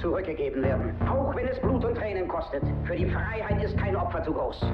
zurückgegeben werden. Auch wenn es Blut und Tränen kostet. Für die Freiheit ist kein Opfer zu groß.